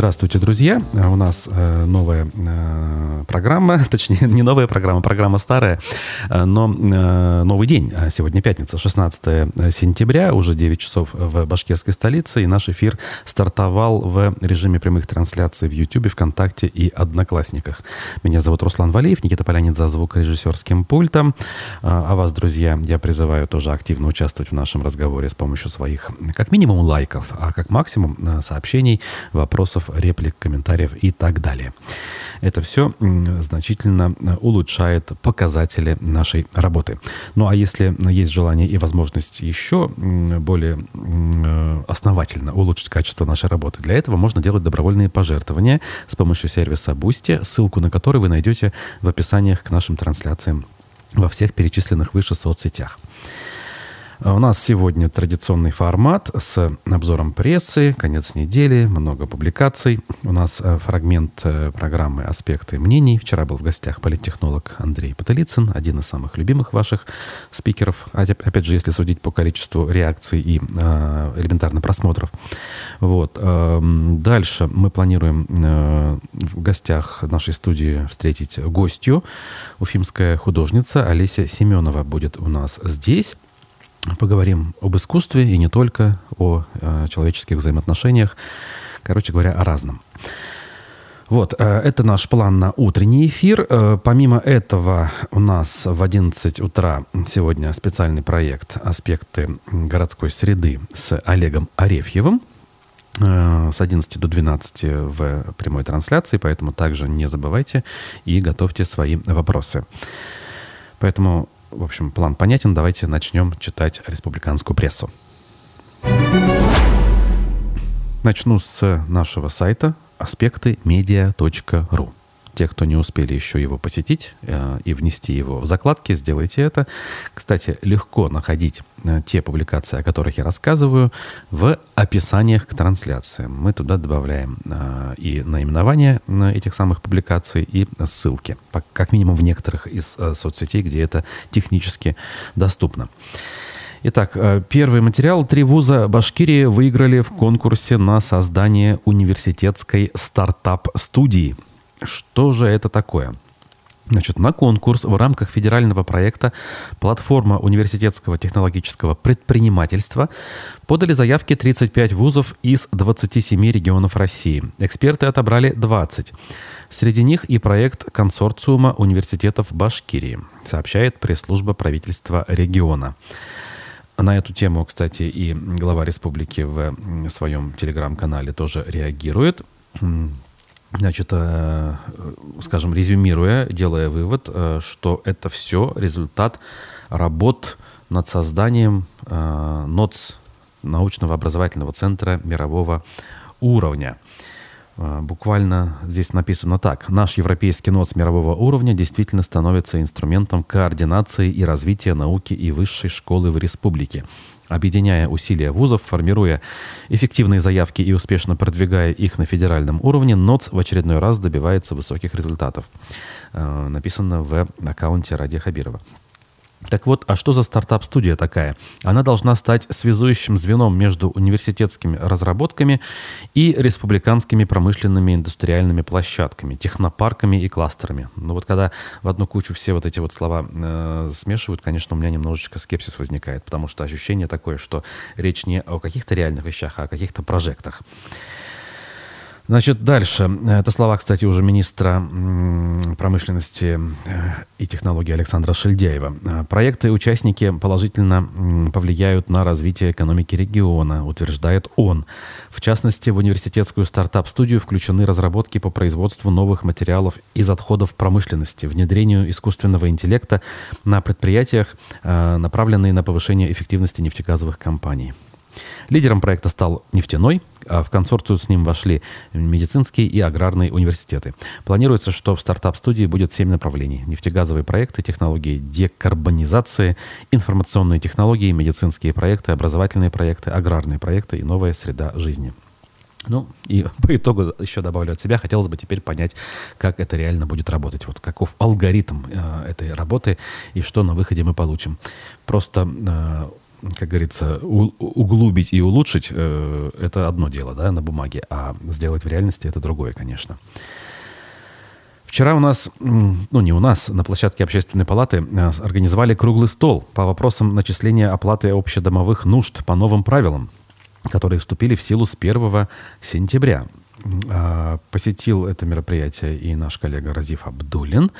Здравствуйте, друзья. У нас э, новая э, программа, точнее, не новая программа, программа старая, э, но новый день. Сегодня пятница, 16 сентября, уже 9 часов в башкирской столице, и наш эфир стартовал в режиме прямых трансляций в YouTube, ВКонтакте и Одноклассниках. Меня зовут Руслан Валиев, Никита Полянин за звукорежиссерским пультом. А вас, друзья, я призываю тоже активно участвовать в нашем разговоре с помощью своих, как минимум, лайков, а как максимум сообщений, вопросов, реплик, комментариев и так далее. Это все значительно э, улучшает показатели нашей работы. Ну а если есть желание и возможность еще более э, основательно улучшить качество нашей работы, для этого можно делать добровольные пожертвования с помощью сервиса Boosty, ссылку на который вы найдете в описаниях к нашим трансляциям во всех перечисленных выше соцсетях. У нас сегодня традиционный формат с обзором прессы, конец недели, много публикаций. У нас э, фрагмент э, программы «Аспекты мнений». Вчера был в гостях политтехнолог Андрей Потылицын, один из самых любимых ваших спикеров. Опять же, если судить по количеству реакций и э, элементарно просмотров. Вот. Эм, дальше мы планируем в гостях нашей студии встретить гостью. Уфимская художница Олеся Семенова будет у нас здесь. Поговорим об искусстве и не только, о э, человеческих взаимоотношениях, короче говоря, о разном. Вот, э, это наш план на утренний эфир. Э, помимо этого у нас в 11 утра сегодня специальный проект «Аспекты городской среды» с Олегом Арефьевым э, с 11 до 12 в прямой трансляции, поэтому также не забывайте и готовьте свои вопросы. Поэтому в общем, план понятен. Давайте начнем читать республиканскую прессу. Начну с нашего сайта медиа.ру. Те, кто не успели еще его посетить э, и внести его в закладки, сделайте это. Кстати, легко находить э, те публикации, о которых я рассказываю, в описаниях к трансляциям. Мы туда добавляем э, и наименование э, этих самых публикаций, и ссылки. По, как минимум в некоторых из э, соцсетей, где это технически доступно. Итак, э, первый материал. Три вуза Башкирии выиграли в конкурсе на создание университетской стартап-студии – что же это такое? Значит, на конкурс в рамках федерального проекта «Платформа университетского технологического предпринимательства» подали заявки 35 вузов из 27 регионов России. Эксперты отобрали 20. Среди них и проект консорциума университетов Башкирии, сообщает пресс-служба правительства региона. На эту тему, кстати, и глава республики в своем телеграм-канале тоже реагирует. Значит, э, скажем, резюмируя, делая вывод, э, что это все результат работ над созданием э, НОЦ, научного образовательного центра мирового уровня. Буквально здесь написано так. Наш европейский НОЦ мирового уровня действительно становится инструментом координации и развития науки и высшей школы в республике объединяя усилия вузов, формируя эффективные заявки и успешно продвигая их на федеральном уровне, НОЦ в очередной раз добивается высоких результатов. Э, написано в аккаунте Ради Хабирова. Так вот, а что за стартап-студия такая? Она должна стать связующим звеном между университетскими разработками и республиканскими промышленными индустриальными площадками, технопарками и кластерами. Но вот когда в одну кучу все вот эти вот слова э, смешивают, конечно, у меня немножечко скепсис возникает, потому что ощущение такое, что речь не о каких-то реальных вещах, а о каких-то прожектах. Значит, дальше. Это слова, кстати, уже министра промышленности э, и технологий Александра Шельдяева. Э, проекты участники положительно повлияют на развитие экономики региона, утверждает он. В частности, в университетскую стартап-студию включены разработки по производству новых материалов из отходов промышленности, внедрению искусственного интеллекта на предприятиях, э, направленные на повышение эффективности нефтегазовых компаний. Лидером проекта стал нефтяной, а в консорцию с ним вошли медицинские и аграрные университеты. Планируется, что в стартап-студии будет семь направлений. Нефтегазовые проекты, технологии декарбонизации, информационные технологии, медицинские проекты, образовательные проекты, аграрные проекты и новая среда жизни. Ну, и по итогу еще добавлю от себя, хотелось бы теперь понять, как это реально будет работать. Вот каков алгоритм э, этой работы и что на выходе мы получим. Просто э, как говорится, углубить и улучшить, э, это одно дело, да, на бумаге, а сделать в реальности это другое, конечно. Вчера у нас, ну не у нас, на площадке Общественной палаты э, организовали круглый стол по вопросам начисления оплаты общедомовых нужд по новым правилам, которые вступили в силу с 1 сентября. А, посетил это мероприятие и наш коллега Разиф Абдулин.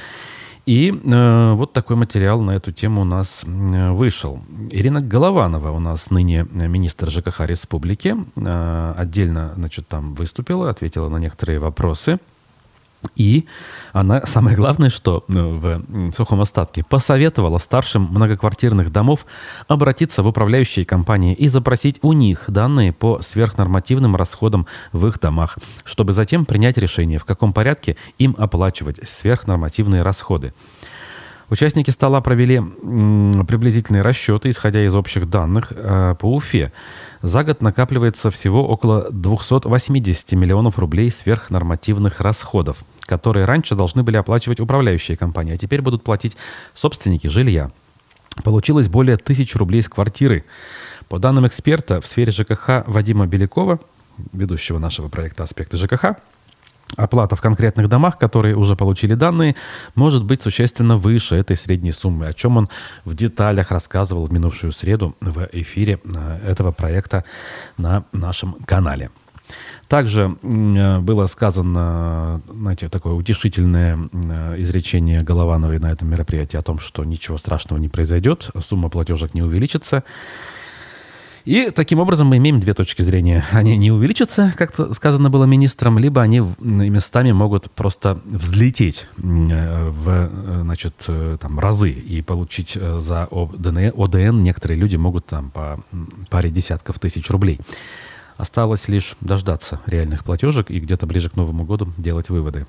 И э, вот такой материал на эту тему у нас э, вышел. Ирина Голованова у нас ныне министр ЖКХ республики. Э, отдельно, значит, там выступила, ответила на некоторые вопросы. И она, самое главное, что э, в сухом остатке, посоветовала старшим многоквартирных домов обратиться в управляющие компании и запросить у них данные по сверхнормативным расходам в их домах, чтобы затем принять решение, в каком порядке им оплачивать сверхнормативные расходы. Участники стола провели приблизительные расчеты, исходя из общих данных э, по Уфе. За год накапливается всего около 280 миллионов рублей сверхнормативных расходов, которые раньше должны были оплачивать управляющие компании, а теперь будут платить собственники жилья. Получилось более тысячи рублей с квартиры. По данным эксперта в сфере ЖКХ Вадима Белякова, ведущего нашего проекта «Аспекты ЖКХ», Оплата в конкретных домах, которые уже получили данные, может быть существенно выше этой средней суммы, о чем он в деталях рассказывал в минувшую среду в эфире э, этого проекта на нашем канале. Также э, было сказано, знаете, такое утешительное э, изречение Головановой на этом мероприятии о том, что ничего страшного не произойдет, сумма платежек не увеличится. И таким образом мы имеем две точки зрения. Они не увеличатся, как сказано было министром, либо они местами могут просто взлететь в э, значит, э, там, разы и получить э, за ОДН, ОДН некоторые люди могут там по паре десятков тысяч рублей. Осталось лишь дождаться реальных платежек и где-то ближе к Новому году делать выводы.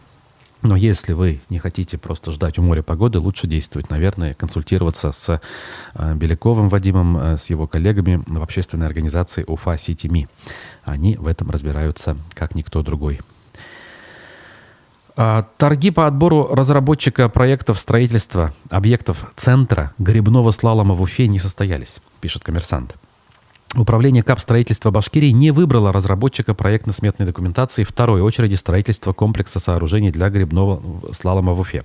Но если вы не хотите просто ждать у моря погоды, лучше действовать, наверное, консультироваться с э, Беляковым Вадимом, э, с его коллегами в общественной организации УФА Сити Они в этом разбираются, как никто другой. А, торги по отбору разработчика проектов строительства объектов центра грибного слалома в Уфе не состоялись, пишет коммерсант. Управление КАП строительства Башкирии не выбрало разработчика проектно-сметной документации второй очереди строительства комплекса сооружений для грибного слалома в Уфе.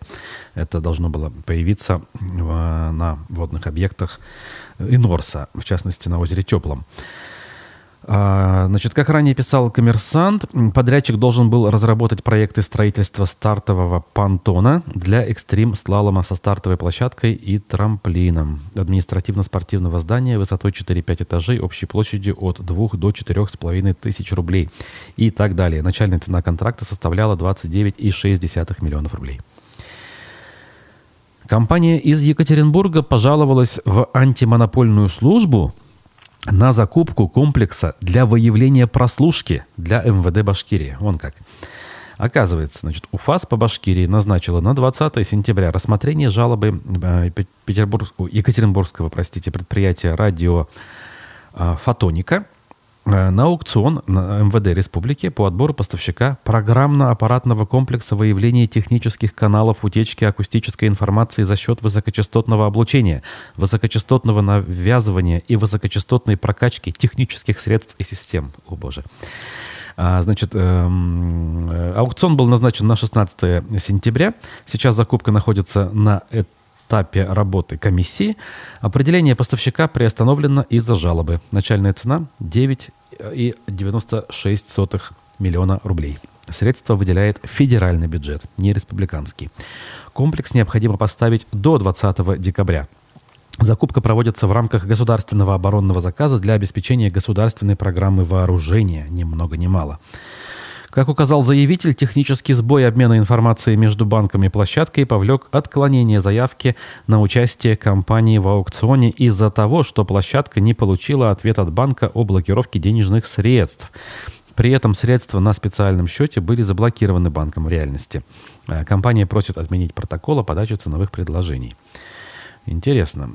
Это должно было появиться на водных объектах Инорса, в частности на озере Теплом. А, значит, как ранее писал коммерсант, подрядчик должен был разработать проекты строительства стартового понтона для экстрим-слалома со стартовой площадкой и трамплином. Административно-спортивного здания высотой 4-5 этажей, общей площадью от 2 до 4,5 тысяч рублей и так далее. Начальная цена контракта составляла 29,6 миллионов рублей. Компания из Екатеринбурга пожаловалась в антимонопольную службу – на закупку комплекса для выявления прослушки для МВД Башкирии. Вон как. Оказывается, значит, УФАС по Башкирии назначила на 20 сентября рассмотрение жалобы э, Петербург, Екатеринбургского простите, предприятия радио э, «Фотоника» на аукцион на МВД Республики по отбору поставщика программно-аппаратного комплекса выявления технических каналов утечки акустической информации за счет высокочастотного облучения, высокочастотного навязывания и высокочастотной прокачки технических средств и систем. О боже. А, значит, эм, э, аукцион был назначен на 16 сентября. Сейчас закупка находится на этапе работы комиссии. Определение поставщика приостановлено из-за жалобы. Начальная цена 9,96 миллиона рублей. Средства выделяет федеральный бюджет, не республиканский. Комплекс необходимо поставить до 20 декабря. Закупка проводится в рамках государственного оборонного заказа для обеспечения государственной программы вооружения, ни много ни мало. Как указал заявитель, технический сбой обмена информацией между банком и площадкой повлек отклонение заявки на участие компании в аукционе из-за того, что площадка не получила ответ от банка о блокировке денежных средств. При этом средства на специальном счете были заблокированы банком в реальности. Э, компания просит отменить протокол о подаче ценовых предложений. Интересно.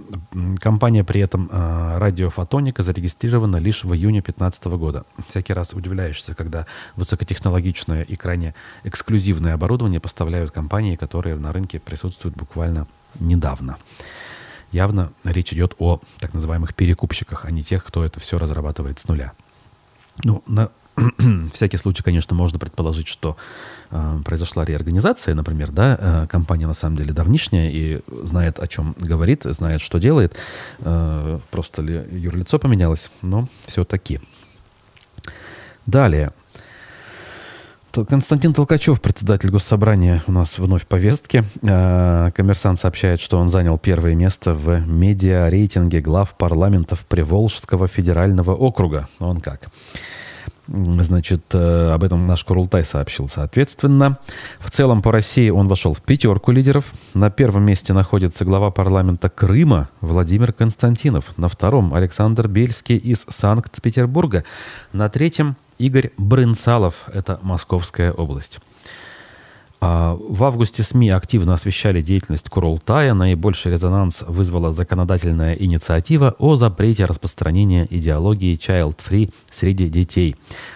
Компания при этом э, радиофотоника зарегистрирована лишь в июне 2015 года. Всякий раз удивляешься, когда высокотехнологичное и крайне эксклюзивное оборудование поставляют компании, которые на рынке присутствуют буквально недавно. явно речь идет о так называемых перекупщиках, а не тех, кто это все разрабатывает с нуля. Ну, на всякий случай, конечно, можно предположить, что э, произошла реорганизация, например, да, э, компания на самом деле давнишняя и знает, о чем говорит, знает, что делает, э, просто ли юрлицо поменялось, но все-таки. Далее. Константин Толкачев, председатель Госсобрания, у нас вновь в повестке. Э, коммерсант сообщает, что он занял первое место в медиа-рейтинге глав парламентов Приволжского федерального округа. Он как? Значит, э, об этом наш Курултай сообщил, соответственно. В целом по России он вошел в пятерку лидеров. На первом месте находится глава парламента Крыма Владимир Константинов. На втором Александр Бельский из Санкт-Петербурга. На третьем Игорь Брынсалов, это Московская область. А, в августе СМИ активно освещали деятельность Курултая. Наибольший резонанс вызвала законодательная инициатива о запрете распространения идеологии child-free среди детей.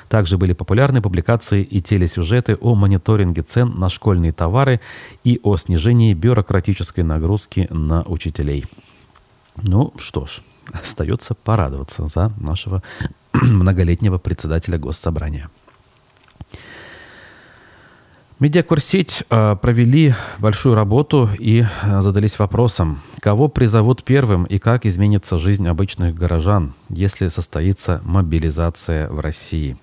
Также были популярны публикации и телесюжеты о мониторинге цен на школьные товары и о снижении бюрократической нагрузки на учителей. Ну что ж, остается порадоваться за нашего многолетнего председателя Госсобрания. Медиакурсеть э, провели большую работу и э, задались вопросом, кого призовут первым и как изменится жизнь обычных горожан, если состоится мобилизация в России.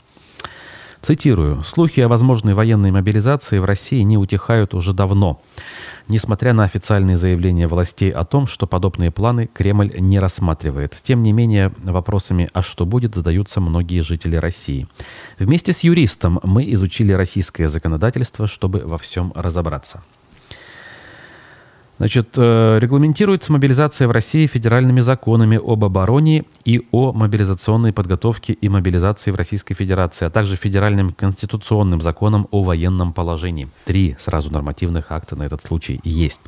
Цитирую. «Слухи о возможной военной мобилизации в России не утихают уже давно, несмотря на официальные заявления властей о том, что подобные планы Кремль не рассматривает. Тем не менее, вопросами «а что будет?» задаются многие жители России. Вместе с юристом мы изучили российское законодательство, чтобы во всем разобраться. Значит, э, регламентируется мобилизация в России федеральными законами об обороне и о мобилизационной подготовке и мобилизации в Российской Федерации, а также федеральным конституционным законом о военном положении. Три сразу нормативных акта на этот случай есть.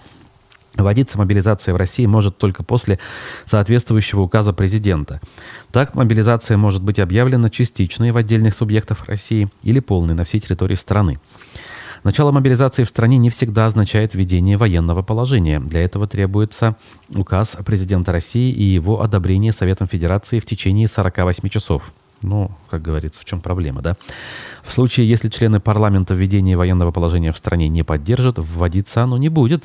Вводиться мобилизация в России может только после соответствующего указа президента. Так, мобилизация может быть объявлена частичной в отдельных субъектах России или полной на всей территории страны. Начало мобилизации в стране не всегда означает введение военного положения. Для этого требуется указ президента России и его одобрение Советом Федерации в течение 48 часов. Ну, как говорится, в чем проблема, да? В случае, если члены парламента введение военного положения в стране не поддержат, вводиться оно не будет.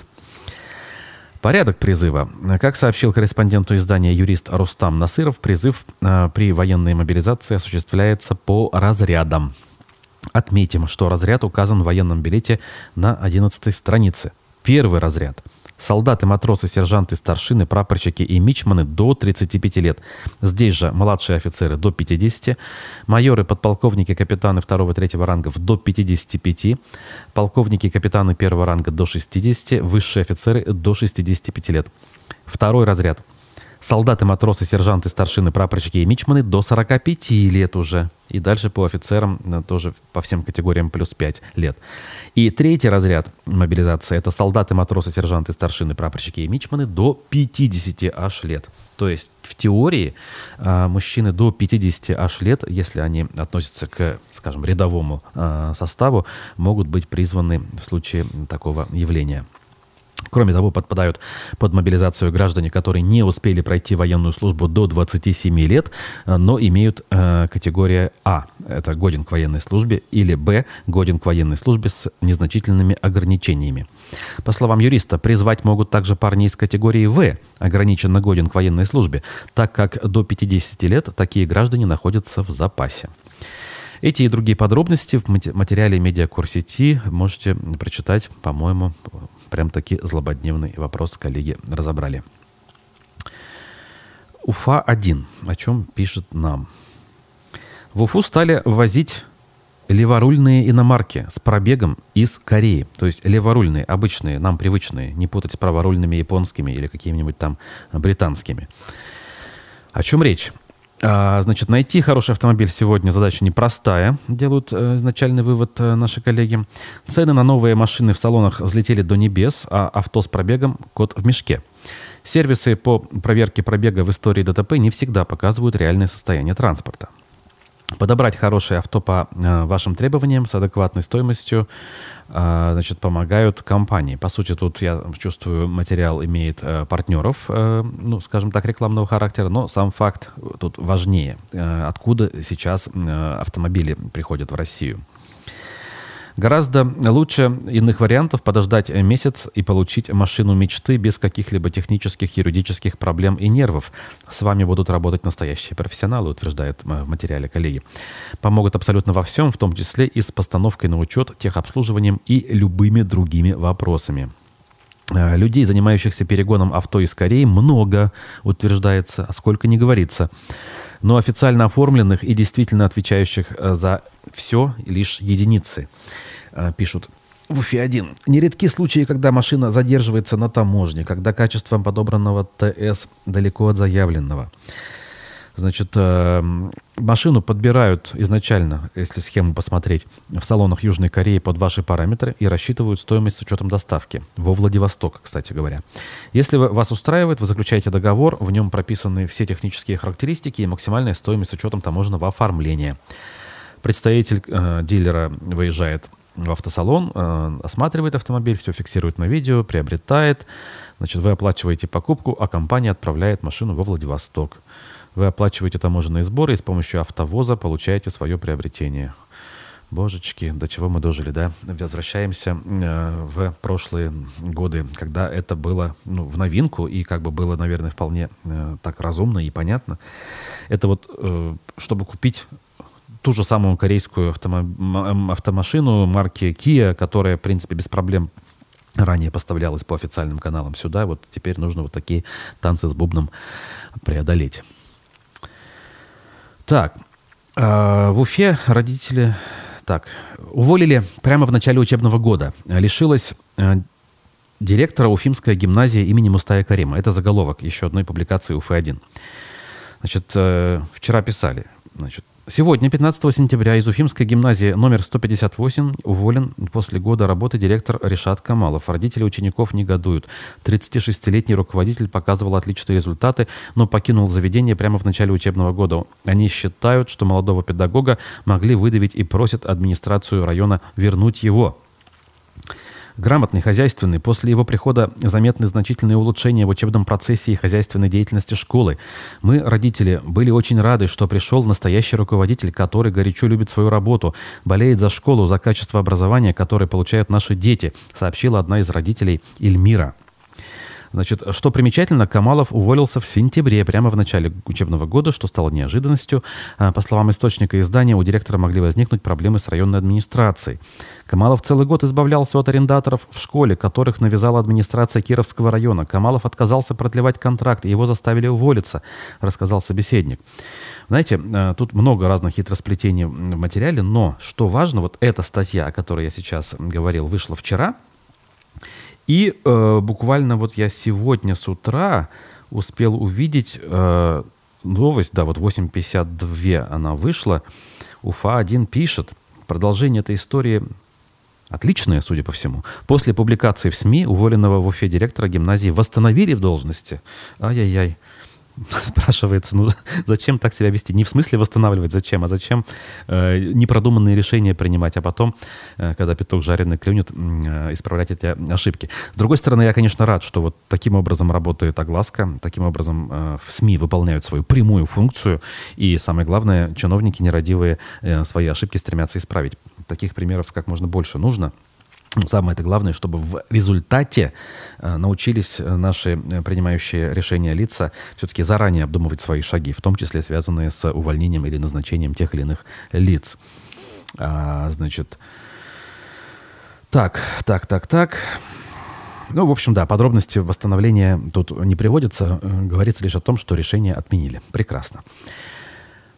Порядок призыва. Как сообщил корреспонденту издания юрист Рустам Насыров, призыв э, при военной мобилизации осуществляется по разрядам. Отметим, что разряд указан в военном билете на 11 странице. Первый разряд. Солдаты, матросы, сержанты, старшины, прапорщики и мичманы до 35 лет. Здесь же младшие офицеры до 50, майоры, подполковники, капитаны 2-3 рангов до 55, полковники, капитаны 1 ранга до 60, высшие офицеры до 65 лет. Второй разряд. Солдаты, матросы, сержанты, старшины, прапорщики и мичманы до 45 лет уже. И дальше по офицерам э, тоже по всем категориям плюс 5 лет. И третий разряд мобилизации – это солдаты, матросы, сержанты, старшины, прапорщики и мичманы до 50 аж лет. То есть в теории э, мужчины до 50 аж лет, если они относятся к, скажем, рядовому э, составу, могут быть призваны в случае такого явления. Кроме того, подпадают под мобилизацию граждане, которые не успели пройти военную службу до 27 лет, э, но имеют э, категория А, это годен к военной службе, или Б, годен к военной службе с незначительными ограничениями. По словам юриста, призвать могут также парни из категории В, ограниченно годен к военной службе, так как до 50 лет такие граждане находятся в запасе. Эти и другие подробности в материале медиакурсети можете прочитать, по-моему, Прям таки злободневный вопрос коллеги разобрали. Уфа-1. О чем пишет нам? В Уфу стали ввозить леворульные иномарки с пробегом из Кореи. То есть леворульные, обычные, нам привычные. Не путать с праворульными японскими или какими-нибудь там британскими. О чем речь? А, значит, найти хороший автомобиль сегодня задача непростая, делают э, изначальный вывод э, наши коллеги. Цены на новые машины в салонах взлетели до небес, а авто с пробегом – кот в мешке. Сервисы по проверке пробега в истории ДТП не всегда показывают реальное состояние транспорта. Подобрать хорошее авто по э, вашим требованиям с адекватной стоимостью э, значит, помогают компании. По сути, тут я чувствую, материал имеет э, партнеров, ну, скажем так, рекламного характера, но сам факт тут важнее. Откуда сейчас автомобили приходят в Россию? Гораздо лучше иных вариантов подождать месяц и получить машину мечты без каких-либо технических, юридических проблем и нервов. С вами будут работать настоящие профессионалы, утверждает э, в материале коллеги. Помогут абсолютно во всем, в том числе и с постановкой на учет, техобслуживанием и любыми другими вопросами. Э, людей, занимающихся перегоном авто из Кореи, много, утверждается, а сколько не говорится. Но официально оформленных и действительно отвечающих э, за все лишь единицы. Э, пишут в Уфе-1. Нередки случаи, когда машина задерживается на таможне, когда качество подобранного ТС далеко от заявленного. Значит, э, машину подбирают изначально, если схему посмотреть, в салонах Южной Кореи под ваши параметры и рассчитывают стоимость с учетом доставки. Во Владивосток, кстати говоря. Если вас устраивает, вы заключаете договор, в нем прописаны все технические характеристики и максимальная стоимость с учетом таможенного оформления. Представитель э, дилера выезжает в автосалон, э, осматривает автомобиль, все фиксирует на видео, приобретает. Значит, вы оплачиваете покупку, а компания отправляет машину во Владивосток. Вы оплачиваете таможенные сборы и с помощью автовоза получаете свое приобретение. Божечки, до чего мы дожили, да? Возвращаемся э, в прошлые годы, когда это было ну, в новинку и как бы было, наверное, вполне э, так разумно и понятно. Это вот, э, чтобы купить ту же самую корейскую автомо- автомашину марки Kia, которая, в принципе, без проблем ранее поставлялась по официальным каналам сюда. Вот теперь нужно вот такие танцы с бубном преодолеть. Так, э, в Уфе родители так, уволили прямо в начале учебного года. Лишилась э, директора Уфимская гимназия имени Мустая Карима. Это заголовок еще одной публикации УФ-1. Значит, э, вчера писали. Значит, Сегодня, 15 сентября, из Уфимской гимназии номер 158 уволен после года работы директор Решат Камалов. Родители учеников негодуют. 36-летний руководитель показывал отличные результаты, но покинул заведение прямо в начале учебного года. Они считают, что молодого педагога могли выдавить и просят администрацию района вернуть его. Грамотный, хозяйственный. После его прихода заметны значительные улучшения в учебном процессе и хозяйственной деятельности школы. Мы, родители, были очень рады, что пришел настоящий руководитель, который горячо любит свою работу, болеет за школу, за качество образования, которое получают наши дети, сообщила одна из родителей Эльмира. Значит, что примечательно, Камалов уволился в сентябре, прямо в начале учебного года, что стало неожиданностью. А, по словам источника издания, у директора могли возникнуть проблемы с районной администрацией. Камалов целый год избавлялся от арендаторов в школе, которых навязала администрация Кировского района. Камалов отказался продлевать контракт, и его заставили уволиться, рассказал собеседник. Знаете, а, тут много разных хитросплетений в материале, но что важно, вот эта статья, о которой я сейчас говорил, вышла вчера – и э, буквально вот я сегодня с утра успел увидеть э, новость, да, вот 8.52 она вышла. Уфа-1 пишет, продолжение этой истории отличное, судя по всему. После публикации в СМИ уволенного в Уфе директора гимназии восстановили в должности. Ай-яй-яй. спрашивается, ну зачем так себя вести? Не в смысле восстанавливать, зачем, а зачем э, непродуманные решения принимать, а потом, э, когда петух жареный клюнет, э, исправлять эти ошибки. С другой стороны, я, конечно, рад, что вот таким образом работает огласка, таким образом э, СМИ выполняют свою прямую функцию, и самое главное, чиновники нерадивые э, свои ошибки стремятся исправить. Таких примеров как можно больше нужно. Самое это главное, чтобы в результате э, научились э, наши э, принимающие решения лица все-таки заранее обдумывать свои шаги, в том числе связанные с увольнением или назначением тех или иных лиц. А, значит, так, так, так, так. Ну, в общем, да, подробности восстановления тут не приводятся. Говорится лишь о том, что решение отменили. Прекрасно.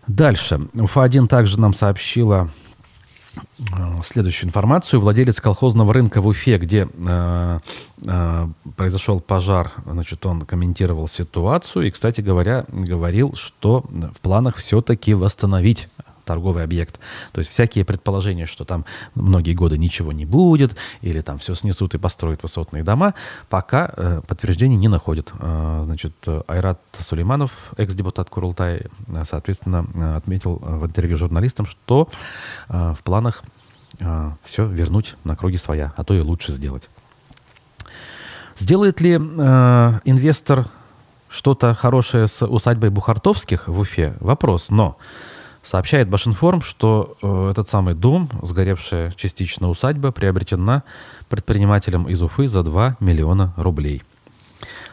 Дальше. УФА-1 также нам сообщила следующую информацию. Владелец колхозного рынка в Уфе, где э, э, произошел пожар, значит, он комментировал ситуацию и, кстати говоря, говорил, что в планах все-таки восстановить торговый объект. То есть всякие предположения, что там многие годы ничего не будет, или там все снесут и построят высотные дома, пока э, подтверждений не находят. Э, значит, Айрат Сулейманов, экс-депутат Курултай, э, соответственно, э, отметил в интервью журналистам, что э, в планах э, все вернуть на круги своя, а то и лучше сделать. Сделает ли э, инвестор что-то хорошее с усадьбой Бухартовских в Уфе? Вопрос. Но сообщает Башинформ, что э, этот самый дом, сгоревшая частично усадьба, приобретена предпринимателем из Уфы за 2 миллиона рублей.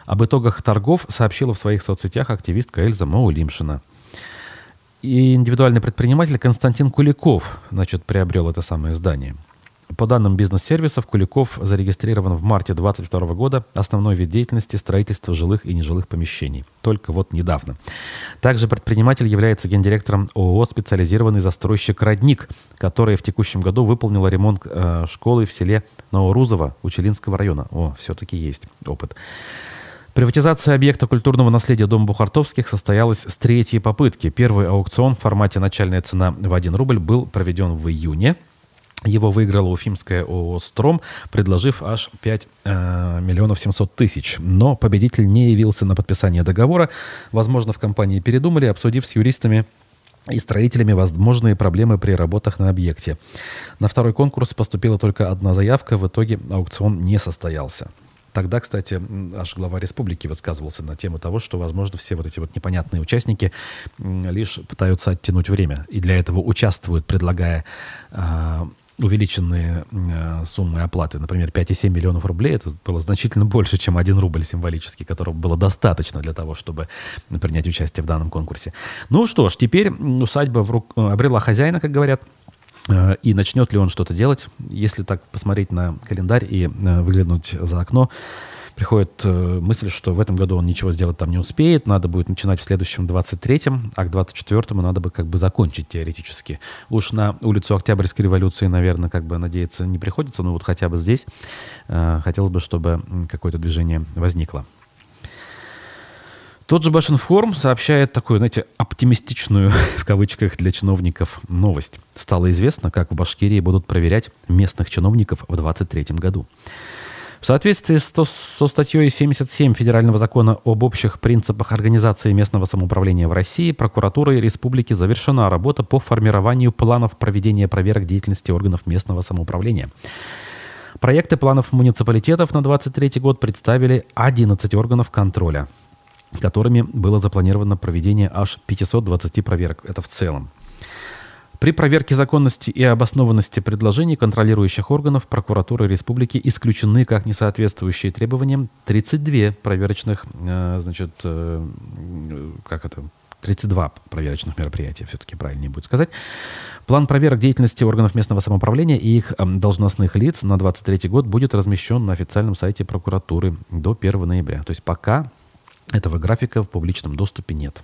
Об итогах торгов сообщила в своих соцсетях активистка Эльза Маулимшина. И индивидуальный предприниматель Константин Куликов, значит, приобрел это самое здание – по данным бизнес-сервисов, Куликов зарегистрирован в марте 2022 года. Основной вид деятельности – строительство жилых и нежилых помещений. Только вот недавно. Также предприниматель является гендиректором ООО «Специализированный застройщик «Родник», который в текущем году выполнила ремонт э, школы в селе Новорузово Учелинского района. О, все-таки есть опыт. Приватизация объекта культурного наследия Дома Бухартовских состоялась с третьей попытки. Первый аукцион в формате «Начальная цена в 1 рубль» был проведен в июне – его выиграла уфимская ООО «Стром», предложив аж 5 э, миллионов 700 тысяч. Но победитель не явился на подписание договора. Возможно, в компании передумали, обсудив с юристами и строителями возможные проблемы при работах на объекте. На второй конкурс поступила только одна заявка, в итоге аукцион не состоялся. Тогда, кстати, наш глава республики высказывался на тему того, что, возможно, все вот эти вот непонятные участники лишь пытаются оттянуть время. И для этого участвуют, предлагая э, увеличенные э, суммы оплаты, например, 5,7 миллионов рублей, это было значительно больше, чем 1 рубль символический, которого было достаточно для того, чтобы принять участие в данном конкурсе. Ну что ж, теперь усадьба в рук... обрела хозяина, как говорят, э, и начнет ли он что-то делать, если так посмотреть на календарь и э, выглянуть за окно, приходит э, мысль, что в этом году он ничего сделать там не успеет, надо будет начинать в следующем 23-м, а к 24-му надо бы как бы закончить теоретически. Уж на улицу Октябрьской революции, наверное, как бы надеяться не приходится, но вот хотя бы здесь э, хотелось бы, чтобы какое-то движение возникло. Тот же Башинформ сообщает такую, знаете, оптимистичную, в кавычках для чиновников, новость. Стало известно, как в Башкирии будут проверять местных чиновников в 2023 году. В соответствии со статьей 77 Федерального закона об общих принципах организации местного самоуправления в России, прокуратурой республики завершена работа по формированию планов проведения проверок деятельности органов местного самоуправления. Проекты планов муниципалитетов на 2023 год представили 11 органов контроля, которыми было запланировано проведение аж 520 проверок. Это в целом. При проверке законности и обоснованности предложений контролирующих органов прокуратуры республики исключены как несоответствующие требованиям 32 проверочных, э, значит, э, как это, 32 проверочных мероприятия, все-таки правильнее будет сказать. План проверок деятельности органов местного самоуправления и их должностных лиц на 2023 год будет размещен на официальном сайте прокуратуры до 1 ноября. То есть пока этого графика в публичном доступе нет.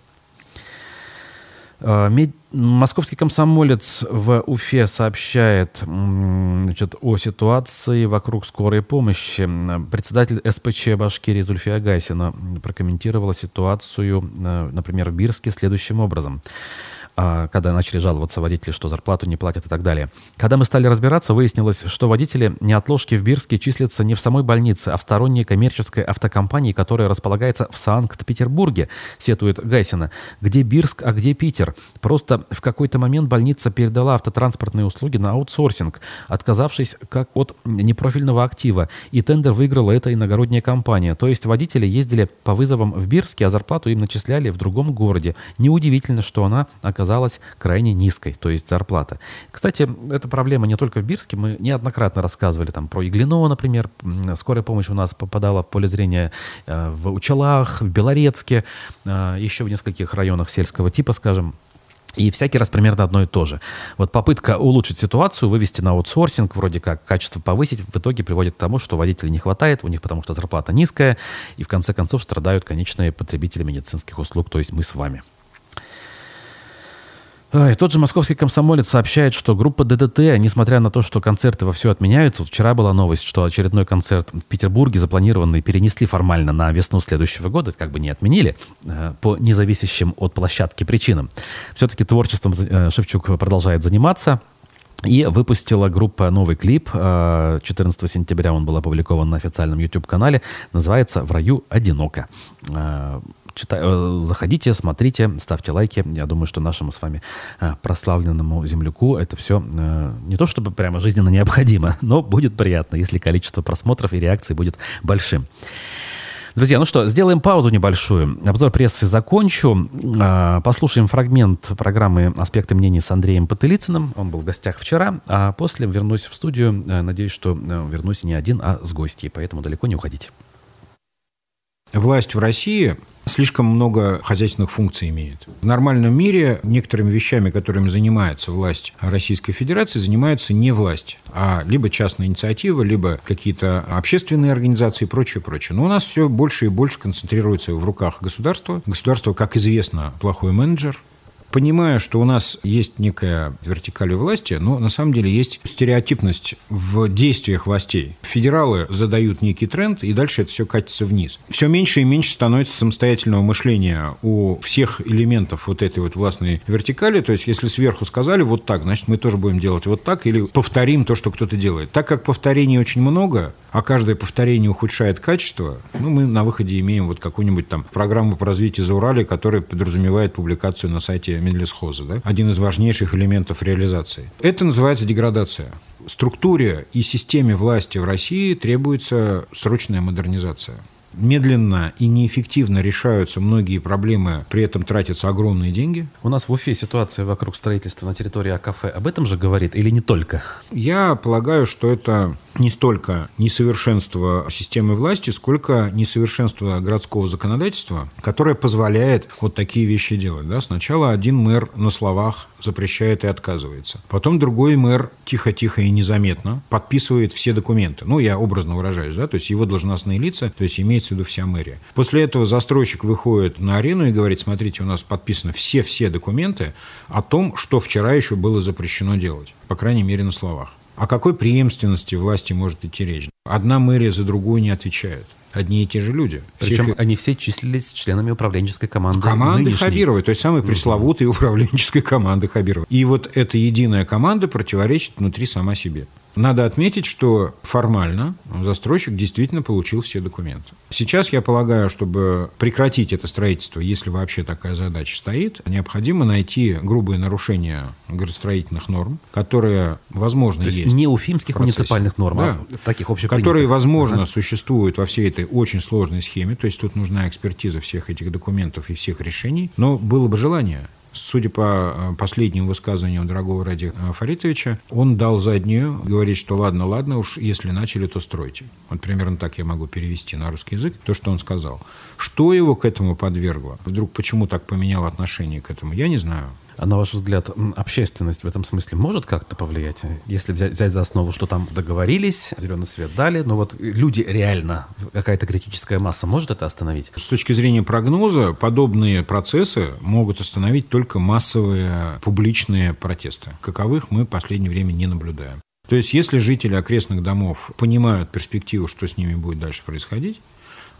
Э, московский комсомолец в Уфе сообщает значит, о ситуации вокруг скорой помощи. Председатель СПЧ Башкирии Зульфия Гайсина прокомментировала ситуацию, э, например, в Бирске следующим образом. А, когда начали жаловаться водители, что зарплату не платят и так далее. Когда мы стали разбираться, выяснилось, что водители неотложки в Бирске числятся не в самой больнице, а в сторонней коммерческой автокомпании, которая располагается в Санкт-Петербурге, сетует Гайсина. Где Бирск, а где Питер? Просто в какой-то момент больница передала автотранспортные услуги на аутсорсинг, отказавшись как от непрофильного актива, и тендер выиграла эта иногородняя компания. То есть водители ездили по вызовам в Бирске, а зарплату им начисляли в другом городе. Неудивительно, что она оказалась оказалась крайне низкой, то есть зарплата. Кстати, эта проблема не только в Бирске, мы неоднократно рассказывали там про Иглино, например, скорая помощь у нас попадала в поле зрения э, в Учалах, в Белорецке, э, еще в нескольких районах сельского типа, скажем, и всякий раз примерно одно и то же. Вот попытка улучшить ситуацию, вывести на аутсорсинг, вроде как качество повысить, в итоге приводит к тому, что водителей не хватает, у них потому что зарплата низкая, и в конце концов страдают конечные потребители медицинских услуг, то есть мы с вами. И тот же московский комсомолец сообщает, что группа ДДТ, несмотря на то, что концерты во все отменяются, вот вчера была новость, что очередной концерт в Петербурге запланированный перенесли формально на весну следующего года, как бы не отменили, э, по независящим от площадки причинам. Все-таки творчеством э, Шевчук продолжает заниматься. И выпустила группа новый клип. 14 э, сентября он был опубликован на официальном YouTube-канале. Называется «В раю одиноко». Читай, э, заходите, смотрите, ставьте лайки. Я думаю, что нашему с вами э, прославленному земляку это все э, не то чтобы прямо жизненно необходимо, но будет приятно, если количество просмотров и реакций будет большим. Друзья, ну что, сделаем паузу небольшую. Обзор прессы закончу. Послушаем фрагмент программы «Аспекты мнений» с Андреем Потылицыным. Он был в гостях вчера. А после вернусь в студию. Надеюсь, что вернусь не один, а с гостьей. Поэтому далеко не уходите. Власть в России слишком много хозяйственных функций имеет. В нормальном мире некоторыми вещами, которыми занимается власть Российской Федерации, занимается не власть, а либо частная инициатива, либо какие-то общественные организации и прочее, прочее. Но у нас все больше и больше концентрируется в руках государства. Государство, как известно, плохой менеджер, понимаю, что у нас есть некая вертикаль власти, но на самом деле есть стереотипность в действиях властей. Федералы задают некий тренд, и дальше это все катится вниз. Все меньше и меньше становится самостоятельного мышления у всех элементов вот этой вот властной вертикали. То есть, если сверху сказали вот так, значит, мы тоже будем делать вот так, или повторим то, что кто-то делает. Так как повторений очень много, а каждое повторение ухудшает качество, ну, мы на выходе имеем вот какую-нибудь там программу по развитию Заурали, которая подразумевает публикацию на сайте Минлесхоза, да? один из важнейших элементов реализации. Это называется деградация. Структуре и системе власти в России требуется срочная модернизация медленно и неэффективно решаются многие проблемы, при этом тратятся огромные деньги. У нас в Уфе ситуация вокруг строительства на территории АКФ об этом же говорит или не только? Я полагаю, что это не столько несовершенство системы власти, сколько несовершенство городского законодательства, которое позволяет вот такие вещи делать. Да? Сначала один мэр на словах запрещает и отказывается. Потом другой мэр тихо-тихо и незаметно подписывает все документы. Ну, я образно выражаюсь, да, то есть его должностные лица, то есть имеется в виду вся мэрия. После этого застройщик выходит на арену и говорит, смотрите, у нас подписаны все-все документы о том, что вчера еще было запрещено делать, по крайней мере, на словах. О какой преемственности власти может идти речь? Одна мэрия за другую не отвечает одни и те же люди. Причем Всех... они все числились членами управленческой команды. Команды нынешней. Хабирова, то есть самой пресловутой управленческой команды Хабирова. И вот эта единая команда противоречит внутри сама себе. Надо отметить, что формально застройщик действительно получил все документы. Сейчас, я полагаю, чтобы прекратить это строительство, если вообще такая задача стоит, необходимо найти грубые нарушения градостроительных норм, которые, возможно, То есть, есть не уфимских муниципальных норм, а да, а таких общих Которые, возможно, ага. существуют во всей этой очень сложной схеме. То есть тут нужна экспертиза всех этих документов и всех решений. Но было бы желание Судя по э, последним высказываниям дорогого Ради э, Фаритовича, он дал заднюю, говорит, что ладно, ладно, уж если начали, то стройте. Вот примерно так я могу перевести на русский язык то, что он сказал. Что его к этому подвергло? Вдруг почему так поменял отношение к этому? Я не знаю. А на ваш взгляд, общественность в этом смысле может как-то повлиять? Если взять, взять за основу, что там договорились, зеленый свет дали, но вот люди реально, какая-то критическая масса может это остановить? С точки зрения прогноза, подобные процессы могут остановить только массовые публичные протесты. Каковых мы в последнее время не наблюдаем. То есть, если жители окрестных домов понимают перспективу, что с ними будет дальше происходить,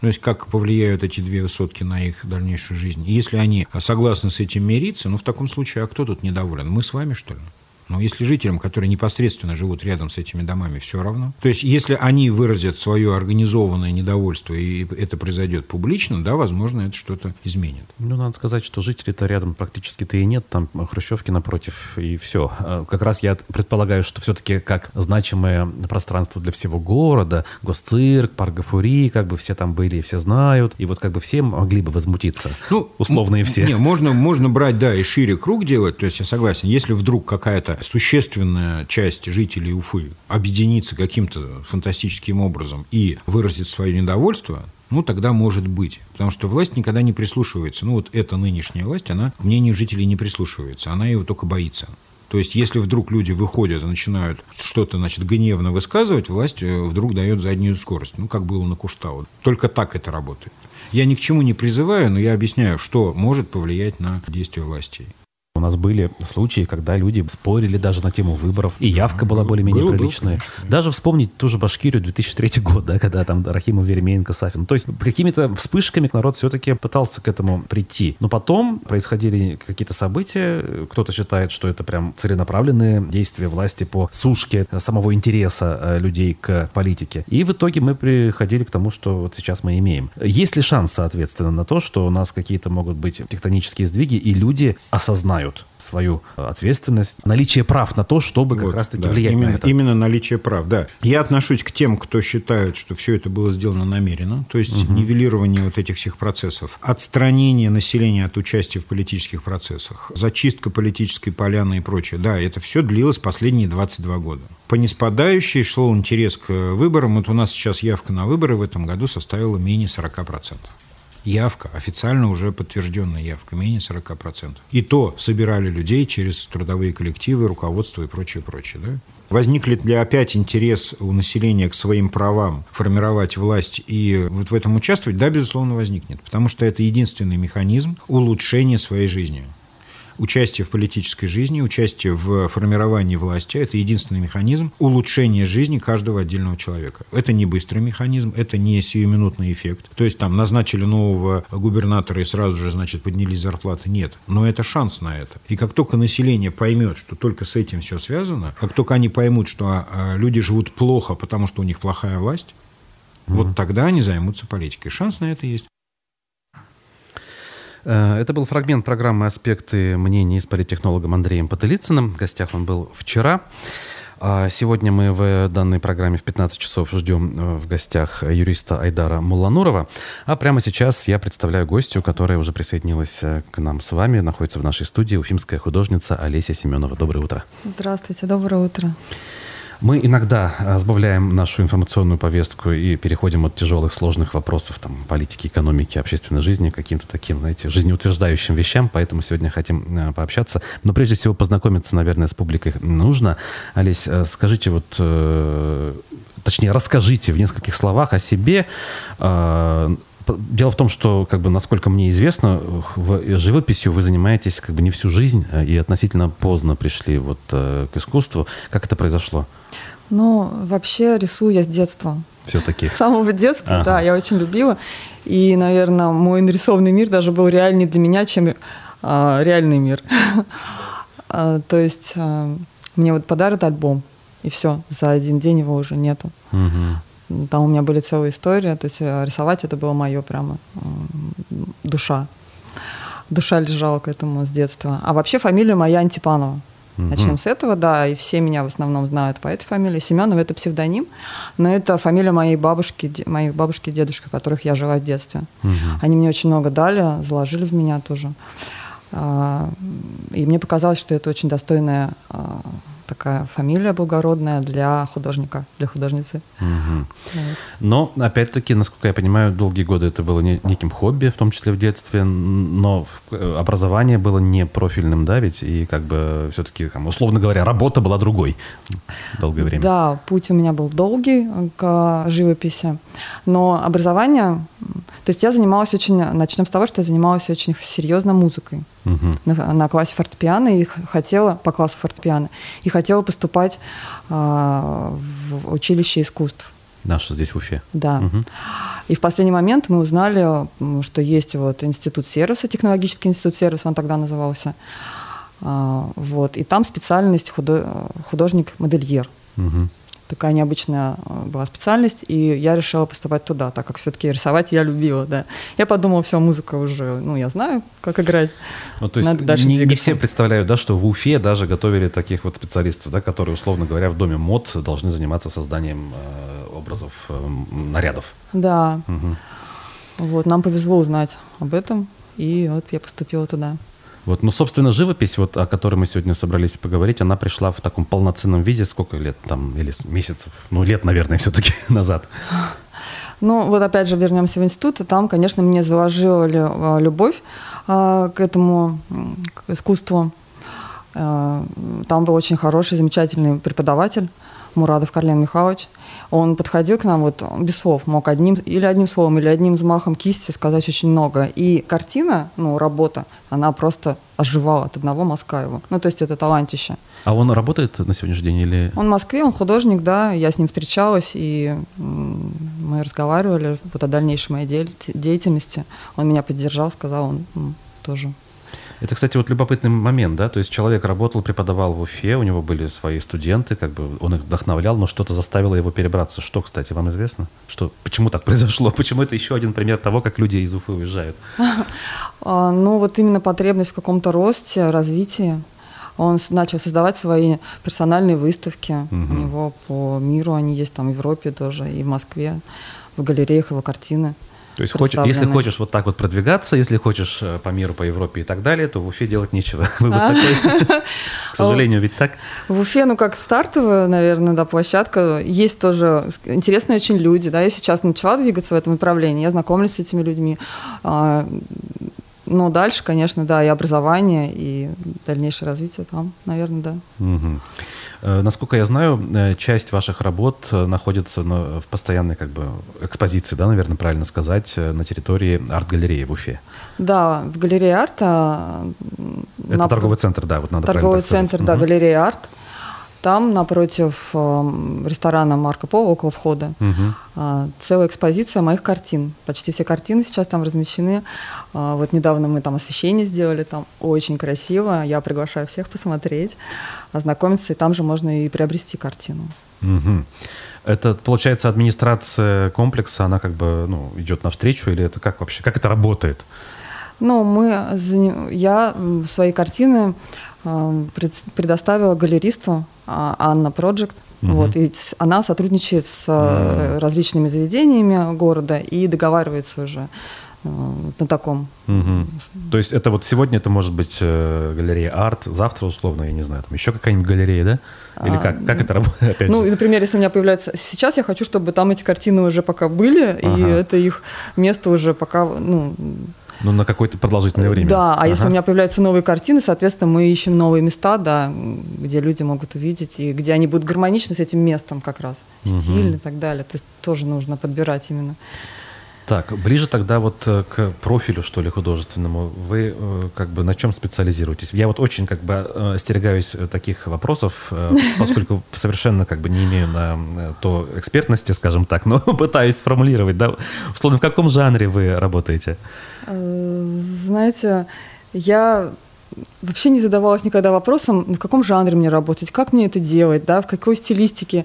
то есть как повлияют эти две высотки на их дальнейшую жизнь. И если они согласны с этим мириться, ну в таком случае, а кто тут недоволен? Мы с вами, что ли? Но если жителям, которые непосредственно живут рядом с этими домами, все равно. То есть, если они выразят свое организованное недовольство, и это произойдет публично, да, возможно, это что-то изменит. Ну, надо сказать, что жителей-то рядом практически-то и нет, там хрущевки напротив, и все. А как раз я предполагаю, что все-таки как значимое пространство для всего города, госцирк, парк Гафури, как бы все там были, все знают, и вот как бы все могли бы возмутиться, ну, условные все. Не, можно, можно брать, да, и шире круг делать, то есть я согласен, если вдруг какая-то существенная часть жителей Уфы объединится каким-то фантастическим образом и выразит свое недовольство, ну, тогда может быть. Потому что власть никогда не прислушивается. Ну, вот эта нынешняя власть, она к мнению жителей не прислушивается. Она его только боится. То есть, если вдруг люди выходят и начинают что-то, значит, гневно высказывать, власть э, вдруг дает заднюю скорость. Ну, как было на Куштау. Только так это работает. Я ни к чему не призываю, но я объясняю, что может повлиять на действия властей. У нас были случаи, когда люди спорили даже на тему выборов, и явка была более-менее было, приличная. Было, даже вспомнить ту же Башкирию 2003 год, да, когда там Рахимов, Веремеенко, Сафин. То есть какими-то вспышками народ все-таки пытался к этому прийти. Но потом происходили какие-то события, кто-то считает, что это прям целенаправленные действия власти по сушке самого интереса э, людей к политике. И в итоге мы приходили к тому, что вот сейчас мы имеем. Есть ли шанс, соответственно, на то, что у нас какие-то могут быть тектонические сдвиги, и люди осознают свою ответственность, наличие прав на то, чтобы вот, как раз-таки да, влиять именно, на это. Именно наличие прав, да. Я отношусь к тем, кто считает, что все это было сделано намеренно, то есть угу. нивелирование вот этих всех процессов, отстранение населения от участия в политических процессах, зачистка политической поляны и прочее. Да, это все длилось последние 22 года. По неспадающей шел интерес к выборам. Вот у нас сейчас явка на выборы в этом году составила менее 40% явка, официально уже подтвержденная явка, менее 40%. И то собирали людей через трудовые коллективы, руководство и прочее, прочее. Да? Возникнет ли опять интерес у населения к своим правам формировать власть и вот в этом участвовать? Да, безусловно, возникнет, потому что это единственный механизм улучшения своей жизни участие в политической жизни, участие в формировании власти – это единственный механизм улучшения жизни каждого отдельного человека. Это не быстрый механизм, это не сиюминутный эффект. То есть там назначили нового губернатора и сразу же, значит, поднялись зарплаты. Нет. Но это шанс на это. И как только население поймет, что только с этим все связано, как только они поймут, что а, а, люди живут плохо, потому что у них плохая власть, mm-hmm. вот тогда они займутся политикой. Шанс на это есть. Э, это был фрагмент программы «Аспекты мнений» с политтехнологом Андреем Потылицыным. В гостях он был вчера. А сегодня мы в данной программе в 15 часов ждем э, в гостях юриста Айдара Мулланурова. А прямо сейчас я представляю гостю, которая уже присоединилась э, к нам с вами, находится в нашей студии, уфимская художница Олеся Семенова. Доброе утро. Здравствуйте, доброе утро. Мы иногда а, сбавляем нашу информационную повестку и переходим от тяжелых, сложных вопросов там, политики, экономики, общественной жизни к каким-то таким, знаете, жизнеутверждающим вещам, поэтому сегодня хотим а, пообщаться. Но прежде всего познакомиться, наверное, с публикой нужно. Олесь, а, скажите вот, э, точнее, расскажите в нескольких словах о себе, Дело в том, что, как бы, насколько мне известно, в, живописью вы занимаетесь как бы не всю жизнь и относительно поздно пришли вот э, к искусству. Как это произошло? Ну, вообще рисую я с детства. Все-таки. С самого детства, ага. да, я очень любила. И, наверное, мой нарисованный мир даже был реальнее для меня, чем а, реальный мир. а, то есть мне вот подарят альбом, и все, за один день его уже нету. Угу. Там у меня были целые истории, то есть э, рисовать это было мое прямо душа. Душа лежала к этому с детства. А вообще фамилия моя Антипанова. Угу. Начнем с этого, да, и все меня в основном знают по этой фамилии. Семенов это псевдоним, но это фамилия моей бабушки, моих бабушки и дедушки, которых я жила в детстве. Угу. Они мне очень много дали, заложили в меня тоже. А, и мне показалось, что это очень достойная а, такая фамилия благородная для художника, для художницы. Угу. Вот. Но, опять-таки, насколько я понимаю, долгие годы это было не, неким хобби, в том числе в детстве, но э, образование было не профильным, да, ведь, и как бы все-таки, условно говоря, работа была другой долгое время. Да, путь у меня был долгий к живописи, но образование, то есть я занималась очень, начнем с того, что я занималась очень серьезно музыкой угу. на, на классе фортепиано и хотела по классу фортепиано и хотела поступать а, в училище искусств. Наше здесь в Уфе. Да. Угу. И в последний момент мы узнали, что есть вот институт сервиса, технологический институт сервиса, он тогда назывался. А, вот. И там специальность художник-модельер. Угу такая необычная э, была специальность, и я решила поступать туда, так как все-таки рисовать я любила, да. Я подумала, все, музыка уже, ну, я знаю, как играть. Ну, то есть Надо дальше не, не все представляют, да, что в Уфе даже готовили таких вот специалистов, да, которые, условно говоря, в доме мод должны заниматься созданием э, образов, э, нарядов. Да. Угу. Вот, нам повезло узнать об этом, и вот я поступила туда. Вот, ну, собственно, живопись, вот, о которой мы сегодня собрались поговорить, она пришла в таком полноценном виде сколько лет там, или месяцев? Ну, лет, наверное, все-таки назад. Ну, вот опять же вернемся в институт, и там, конечно, мне заложили а, любовь а, к этому, к искусству. А, там был очень хороший, замечательный преподаватель Мурадов Карлен Михайлович. Он подходил к нам вот без слов, мог одним или одним словом, или одним взмахом кисти сказать очень много. И картина, ну, работа, она просто оживала от одного мазка его. Ну, то есть это талантище. А он работает на сегодняшний день или... Он в Москве, он художник, да, я с ним встречалась, и мы разговаривали вот о дальнейшей моей деятельности. Он меня поддержал, сказал, он тоже это, кстати, вот любопытный момент, да, то есть человек работал, преподавал в Уфе, у него были свои студенты, как бы он их вдохновлял, но что-то заставило его перебраться. Что, кстати, вам известно? Что, почему так произошло? Почему это еще один пример того, как люди из Уфы уезжают? А, ну, вот именно потребность в каком-то росте, развитии. Он начал создавать свои персональные выставки. Угу. У него по миру они есть, там в Европе тоже, и в Москве, в галереях его картины. То есть, хочешь, если хочешь вот так вот продвигаться, если хочешь э, по миру, по Европе и так далее, то в Уфе делать нечего. Вывод а? такой. К сожалению, ведь так. В Уфе, ну, как стартовая, наверное, да, площадка. Есть тоже интересные очень люди, да. Я сейчас начала двигаться в этом направлении, я знакомлюсь с этими людьми. А, но дальше, конечно, да, и образование, и дальнейшее развитие там, наверное, да. Угу. Э, насколько я знаю, э, часть ваших работ э, находится в постоянной как бы экспозиции, да, наверное, правильно сказать, на территории арт-галереи в Уфе. Да, в галерее арта. Это на... торговый центр, да, вот надо Торговый центр, да, угу. галерея арт. Там напротив э, ресторана Марко Поло, около входа, угу. целая экспозиция моих картин. Почти все картины сейчас там размещены. Э, вот недавно мы там освещение сделали, там очень красиво. Я приглашаю всех посмотреть, ознакомиться, и там же можно и приобрести картину. Угу. Это, получается, администрация комплекса, она как бы ну, идет навстречу, или это как вообще, как это работает? Ну, мы, я свои картины предоставила галеристу а, Анна Project. Угу. Вот, и она сотрудничает с угу. различными заведениями города и договаривается уже э, на таком. Угу. То есть это вот сегодня это может быть э, галерея арт, завтра условно, я не знаю, там еще какая-нибудь галерея, да? Или а, как? Как это работает? Опять ну, же? например, если у меня появляется... Сейчас я хочу, чтобы там эти картины уже пока были, ага. и это их место уже пока, ну, ну, на какое-то продолжительное время. Да, а ага. если у меня появляются новые картины, соответственно, мы ищем новые места, да, где люди могут увидеть, и где они будут гармоничны с этим местом как раз. Стиль угу. и так далее. То есть тоже нужно подбирать именно. Так, ближе тогда вот э, к профилю, что ли, художественному. Вы э, как бы на чем специализируетесь? Я вот очень как бы э, остерегаюсь таких вопросов, поскольку совершенно как бы не имею на то экспертности, скажем так, но пытаюсь сформулировать, да, условно, в каком жанре вы работаете? Знаете, я вообще не задавалась никогда вопросом, в каком жанре мне работать, как мне это делать, да, в какой стилистике.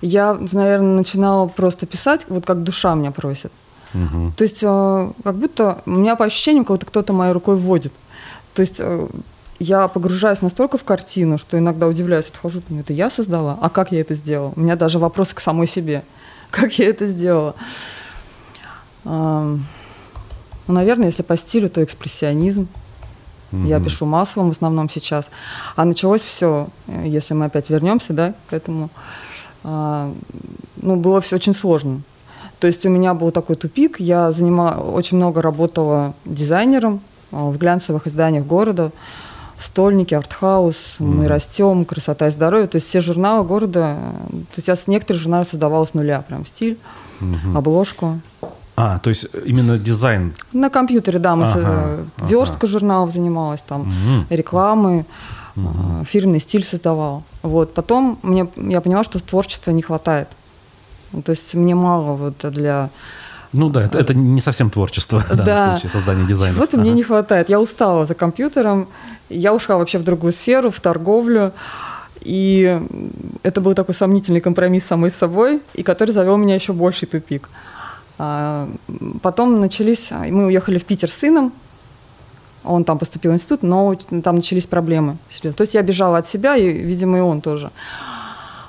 Я, наверное, начинала просто писать, вот как душа меня просит. Угу. То есть э, как будто у меня по ощущениям, будто кто-то моей рукой вводит. То есть э, я погружаюсь настолько в картину, что иногда удивляюсь, отхожу, думаю, это я создала? А как я это сделала? У меня даже вопросы к самой себе. Как я это сделала? Ну, наверное, если по стилю, то экспрессионизм. mm Я пишу маслом в основном сейчас. А началось все, э, если мы опять вернемся, да, к этому, а, ну, было все очень сложно. То есть у меня был такой тупик. Я занимала, очень много работала дизайнером а, в глянцевых изданиях города. Стольники, артхаус, mm. мы растем, красота и здоровье. То есть все журналы города. То есть я с некоторых журналов создавала с нуля, прям стиль, mm-hmm. обложку. А, то есть именно дизайн? На компьютере, да, мы ага, с, верстка ага. журналов занималась, там угу. рекламы, угу. фирменный стиль создавала. Вот потом мне я поняла, что творчества не хватает. То есть мне мало вот для... Ну да, это, это не совсем творчество в данном да. случае, создание дизайна. Чего-то ага. мне не хватает. Я устала за компьютером, я ушла вообще в другую сферу, в торговлю. И это был такой сомнительный компромисс самой с собой, и который завел меня еще больший тупик. А, потом начались, мы уехали в Питер с сыном, он там поступил в институт, но там начались проблемы. То есть я бежала от себя, и, видимо, и он тоже.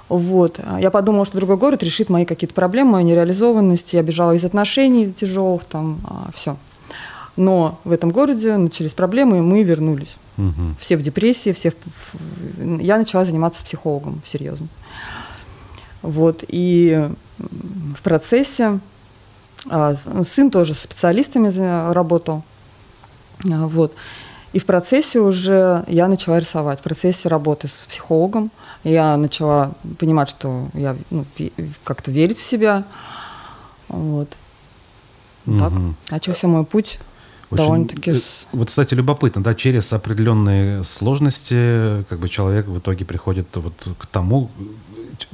Вот. Я подумала, что другой город решит мои какие-то проблемы, мою нереализованность. Я бежала из отношений тяжелых, там, а, все. Но в этом городе начались проблемы, и мы вернулись. Угу. Все в депрессии, все в... Я начала заниматься психологом, серьезно. Вот. И в процессе а, сын тоже с специалистами работал. А, вот. И в процессе уже я начала рисовать, в процессе работы с психологом. Я начала понимать, что я ну, как-то верить в себя. Вот. Угу. Так начался мой путь довольно-таки... Вот, кстати, любопытно, да, через определенные сложности как бы человек в итоге приходит вот к тому,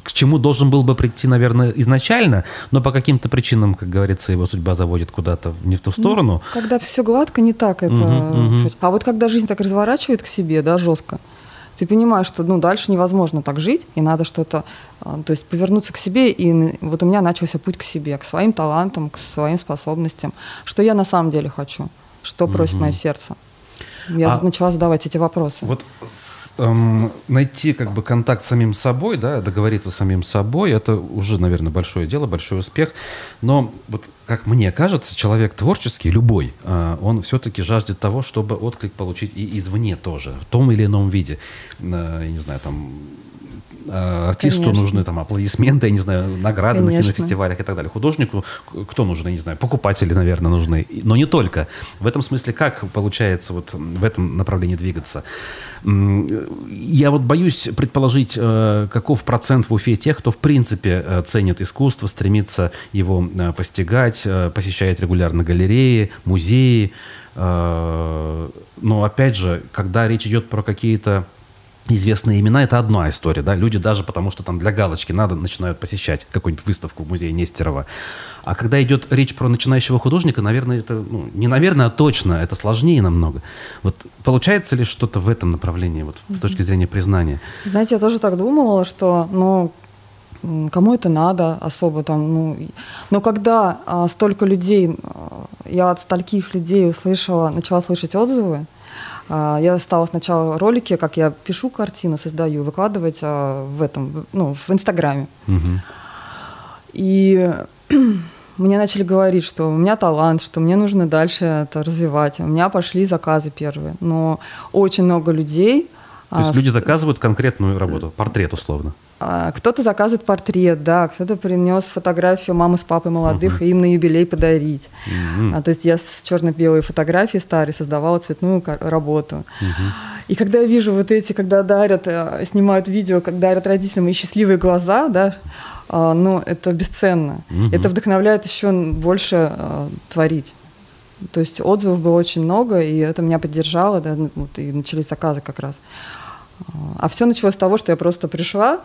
к чему должен был бы прийти, наверное, изначально, но по каким-то причинам, как говорится, его судьба заводит куда-то не в ту сторону. Ну, когда все гладко, не так это. Угу, угу. А вот когда жизнь так разворачивает к себе, да, жестко, ты понимаешь, что ну, дальше невозможно так жить, и надо что-то, а, то есть повернуться к себе, и вот у меня начался путь к себе, к своим талантам, к своим способностям, что я на самом деле хочу, что просит угу. мое сердце. Я а начала задавать эти вопросы. Вот с, эм, найти как бы контакт с самим собой, да, договориться с самим собой, это уже, наверное, большое дело, большой успех. Но вот как мне кажется, человек творческий, любой, э, он все-таки жаждет того, чтобы отклик получить и извне тоже, в том или ином виде. Э, я не знаю, там артисту Конечно. нужны там аплодисменты, я не знаю, награды Конечно. на кинофестивалях и так далее. Художнику кто нужен, я не знаю, покупатели, наверное, нужны. Но не только. В этом смысле как получается вот в этом направлении двигаться? Я вот боюсь предположить, э, каков процент в Уфе тех, кто в принципе э, ценит искусство, стремится его постигать, посещает регулярно галереи, музеи. Но опять же, когда речь идет про какие-то известные имена, это одна история, да, люди даже потому, что там для галочки надо, начинают посещать какую-нибудь выставку в музее Нестерова. А когда идет речь про начинающего художника, наверное, это, ну, не наверное, а точно, это сложнее намного. Вот получается ли что-то в этом направлении, вот с точки зрения признания? Знаете, я тоже так думала, что, ну, кому это надо особо там, ну, но когда а, столько людей, а, я от стольких людей услышала, начала слышать отзывы, я стала сначала ролики, как я пишу картину, создаю, выкладывать а, в этом, ну, в Инстаграме. Угу. И мне начали говорить, что у меня талант, что мне нужно дальше это развивать. У меня пошли заказы первые. Но очень много людей... То есть а, люди заказывают конкретную работу, портрет условно? А, кто-то заказывает портрет, да, кто-то принес фотографию мамы с папой молодых, uh-huh. и им на юбилей подарить. Uh-huh. А, то есть я с черно-белой фотографией старой создавала цветную работу. Uh-huh. И когда я вижу вот эти, когда дарят, э, снимают видео, как дарят родителям и счастливые глаза, да, а, ну, это бесценно. Uh-huh. Это вдохновляет еще больше а, творить. То есть отзывов было очень много, и это меня поддержало, да, вот, и начались заказы как раз. А все началось с того, что я просто пришла,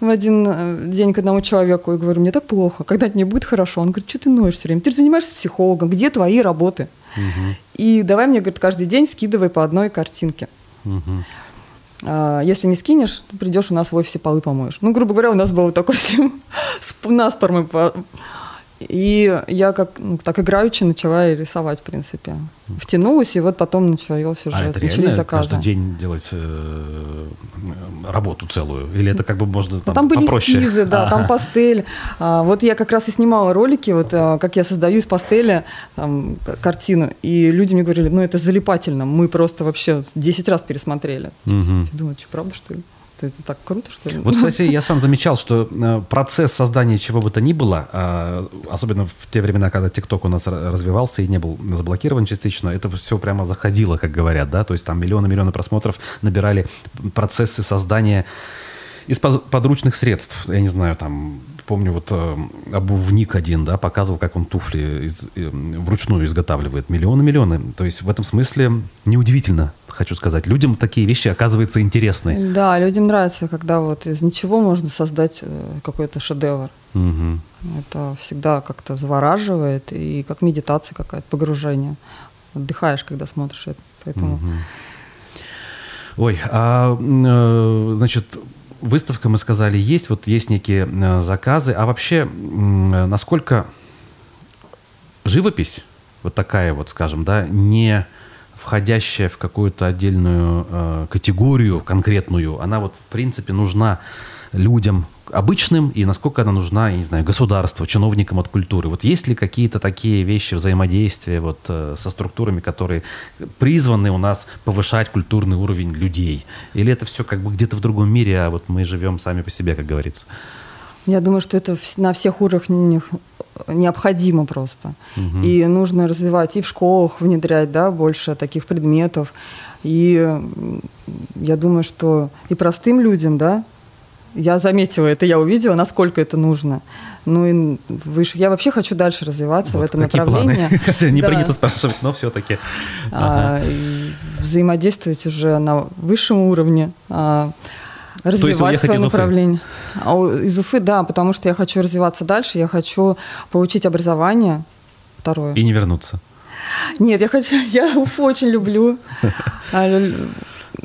в один э, день к одному человеку и говорю, мне так плохо, когда-то мне будет хорошо. Он говорит, что ты ноешь все время? Ты же занимаешься психологом, где твои работы? Угу. И давай мне, говорит, каждый день скидывай по одной картинке. Угу. А, если не скинешь, ты придешь у нас в офисе полы помоешь. Ну, грубо говоря, у нас был такой с наспор мы и я как ну, так играючи начала рисовать, в принципе. Втянулась, и вот потом началось уже, а это начались заказы. каждый день делать э, работу целую? Или это как бы можно там, ну, там были попроще? эскизы, да, там пастель. А, вот я как раз и снимала ролики, вот а, как я создаю из пастели там, картину, и люди мне говорили, ну это залипательно, мы просто вообще 10 раз пересмотрели. Угу. Я думаю, что правда, что ли? Это, так круто, что ли? Вот, кстати, я сам замечал, что э, процесс создания чего бы то ни было, а, особенно в те времена, когда ТикТок у нас развивался и не был заблокирован частично, это все прямо заходило, как говорят, да, то есть там миллионы-миллионы просмотров набирали процессы создания из подручных средств, я не знаю, там помню, вот э, обувник один, да, показывал, как он туфли из, э, вручную изготавливает. Миллионы-миллионы. То есть в этом смысле неудивительно, хочу сказать. Людям такие вещи, оказывается, интересны. Да, людям нравится, когда вот из ничего можно создать э, какой-то шедевр. Угу. Это всегда как-то завораживает, и как медитация какая-то, погружение. Отдыхаешь, когда смотришь это. Поэтому... Угу. Ой, а, э, значит, выставка, мы сказали, есть, вот есть некие э, заказы. А вообще, насколько живопись, вот такая вот, скажем, да, не входящая в какую-то отдельную э, категорию конкретную, она вот в принципе нужна людям, обычным и насколько она нужна, я не знаю, государству, чиновникам от культуры. Вот есть ли какие-то такие вещи взаимодействия вот э, со структурами, которые призваны у нас повышать культурный уровень людей? Или это все как бы где-то в другом мире, а вот мы живем сами по себе, как говорится? Я думаю, что это на всех уровнях необходимо просто. Угу. И нужно развивать и в школах внедрять да, больше таких предметов. И я думаю, что и простым людям, да, я заметила это, я увидела, насколько это нужно. Ну и выше. Я вообще хочу дальше развиваться вот, в этом направлении. Хотя не да. принято спрашивать, но все-таки. А, взаимодействовать уже на высшем уровне. А, развивать свое направление. А из Уфы, да, потому что я хочу развиваться дальше, я хочу получить образование второе. И не вернуться. Нет, я хочу, я Уфу очень люблю.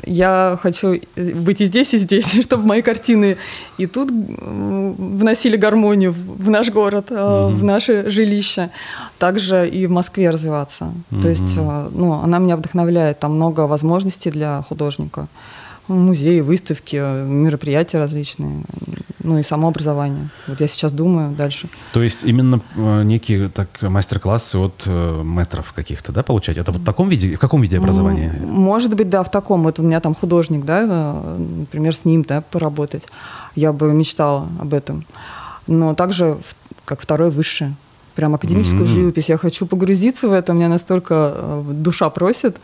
Я хочу быть и здесь, и здесь, чтобы мои картины и тут вносили гармонию в наш город, mm-hmm. в наше жилище, также и в Москве развиваться. Mm-hmm. То есть, ну, она меня вдохновляет, там много возможностей для художника музеи, выставки, мероприятия различные, ну и самообразование. Вот я сейчас думаю дальше. То есть именно э, некие так мастер-классы от э, метров каких-то, да, получать? Это вот в таком виде, в каком виде образования? Может быть, да, в таком. Вот у меня там художник, да, э, например, с ним, да, поработать. Я бы мечтала об этом. Но также как второе высшее прям академическую mm-hmm. живопись. Я хочу погрузиться в это, меня настолько душа просит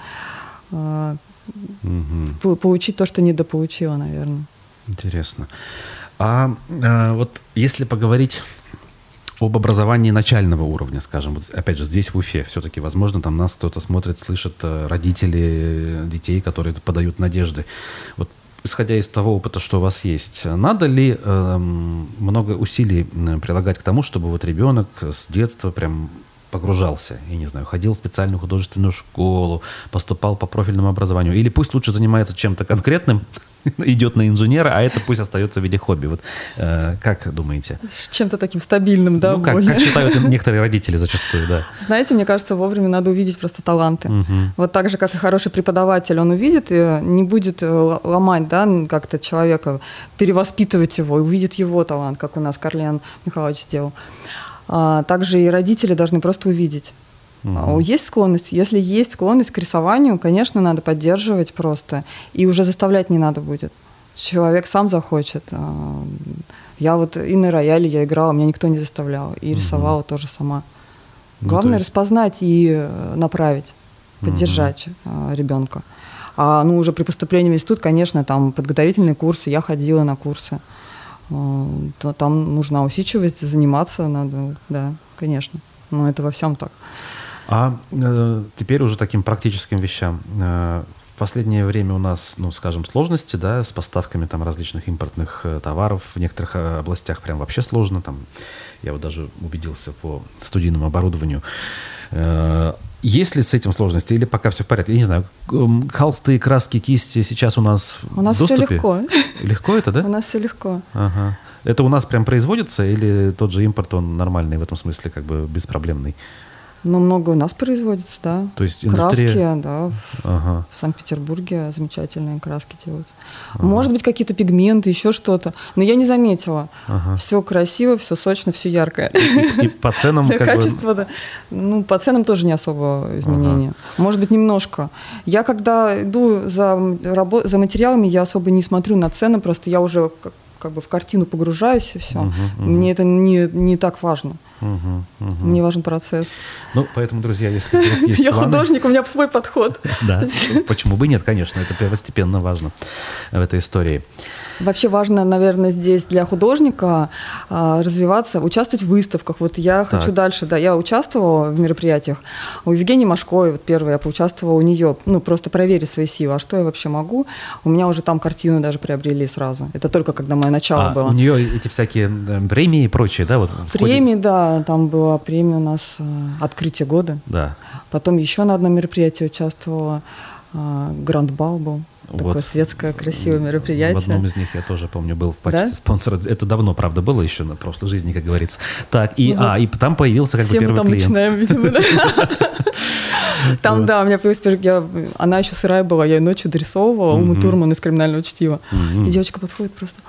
угу. получить то, что недополучила, наверное. Интересно. А, а вот если поговорить об образовании начального уровня, скажем, вот опять же здесь в Уфе, все-таки, возможно, там нас кто-то смотрит, слышит, э, родители детей, которые подают надежды. Вот исходя из того опыта, что у вас есть, надо ли э, много усилий прилагать к тому, чтобы вот ребенок с детства прям погружался, я не знаю, ходил в специальную художественную школу, поступал по профильному образованию, или пусть лучше занимается чем-то конкретным, идет на инженера, а это пусть остается в виде хобби. Вот э, как думаете? С чем-то таким стабильным, да? Ну, как, как считают некоторые родители зачастую, да. Знаете, мне кажется, вовремя надо увидеть просто таланты. Угу. Вот так же, как и хороший преподаватель, он увидит и не будет э, ломать, да, как-то человека, перевоспитывать его, увидит его талант, как у нас Карлен Михайлович сделал. А, также и родители должны просто увидеть. Угу. Есть склонность? Если есть склонность к рисованию, конечно, надо поддерживать просто. И уже заставлять не надо будет. Человек сам захочет. А, я вот и на рояле я играла, меня никто не заставлял. И угу. рисовала тоже сама. Ну, Главное есть... распознать и э, направить, поддержать угу. ребенка. А ну уже при поступлении в институт, конечно, там подготовительные курсы, я ходила на курсы. А, то там нужна усидчивость, заниматься надо, да, конечно. Но это во всем так. А э, теперь уже таким практическим вещам. Э, в последнее время у нас, ну, скажем, сложности, да, с поставками там различных импортных э, товаров. В некоторых э, областях прям вообще сложно. Там, я вот даже убедился по студийному оборудованию. Э, есть ли с этим сложности или пока все в порядке? Я не знаю, холсты, краски, кисти сейчас у нас У нас все легко. Легко это, да? У нас все легко. Ага. Это у нас прям производится или тот же импорт, он нормальный в этом смысле, как бы беспроблемный? Ну, много у нас производится, да. То есть индустрия... Краски, да. Ага. В Санкт-Петербурге замечательные краски делают. Ага. Может быть, какие-то пигменты, еще что-то. Но я не заметила. Ага. Все красиво, все сочно, все яркое. И, и по ценам как Качество, да. Ну, по ценам тоже не особо изменения. Ага. Может быть, немножко. Я когда иду за, рабо- за материалами, я особо не смотрю на цены, просто я уже как бы в картину погружаюсь и все. Угу, угу. Мне это не, не так важно. Угу, угу. Мне важен процесс. Ну, поэтому, друзья, если есть Я художник, у меня свой подход. Да, почему бы нет, конечно, это первостепенно важно в этой истории. Вообще важно, наверное, здесь для художника а, развиваться, участвовать в выставках. Вот я так. хочу дальше, да, я участвовала в мероприятиях. У Евгении Машковой, вот первая, я поучаствовала у нее, ну, просто проверить свои силы, а что я вообще могу. У меня уже там картину даже приобрели сразу. Это только когда мое начало а, было. у нее эти всякие премии и прочее, да? Вот премии, да, там была премия у нас э, «Открытие года». Да. Потом еще на одном мероприятии участвовала, э, Гранд Бал был. Такое вот. светское, красивое мероприятие. В одном из них я тоже помню был в качестве да? спонсора. Это давно, правда, было еще на прошлой жизни, как говорится. Так, и, ну, а, и там появился как Все бы первый мы там клиент. начинаем, видимо, да. Там, да, у меня появился первый... Она еще сырая была, я ее ночью дорисовывала, Уму Турман из «Криминального чтива». И девочка подходит просто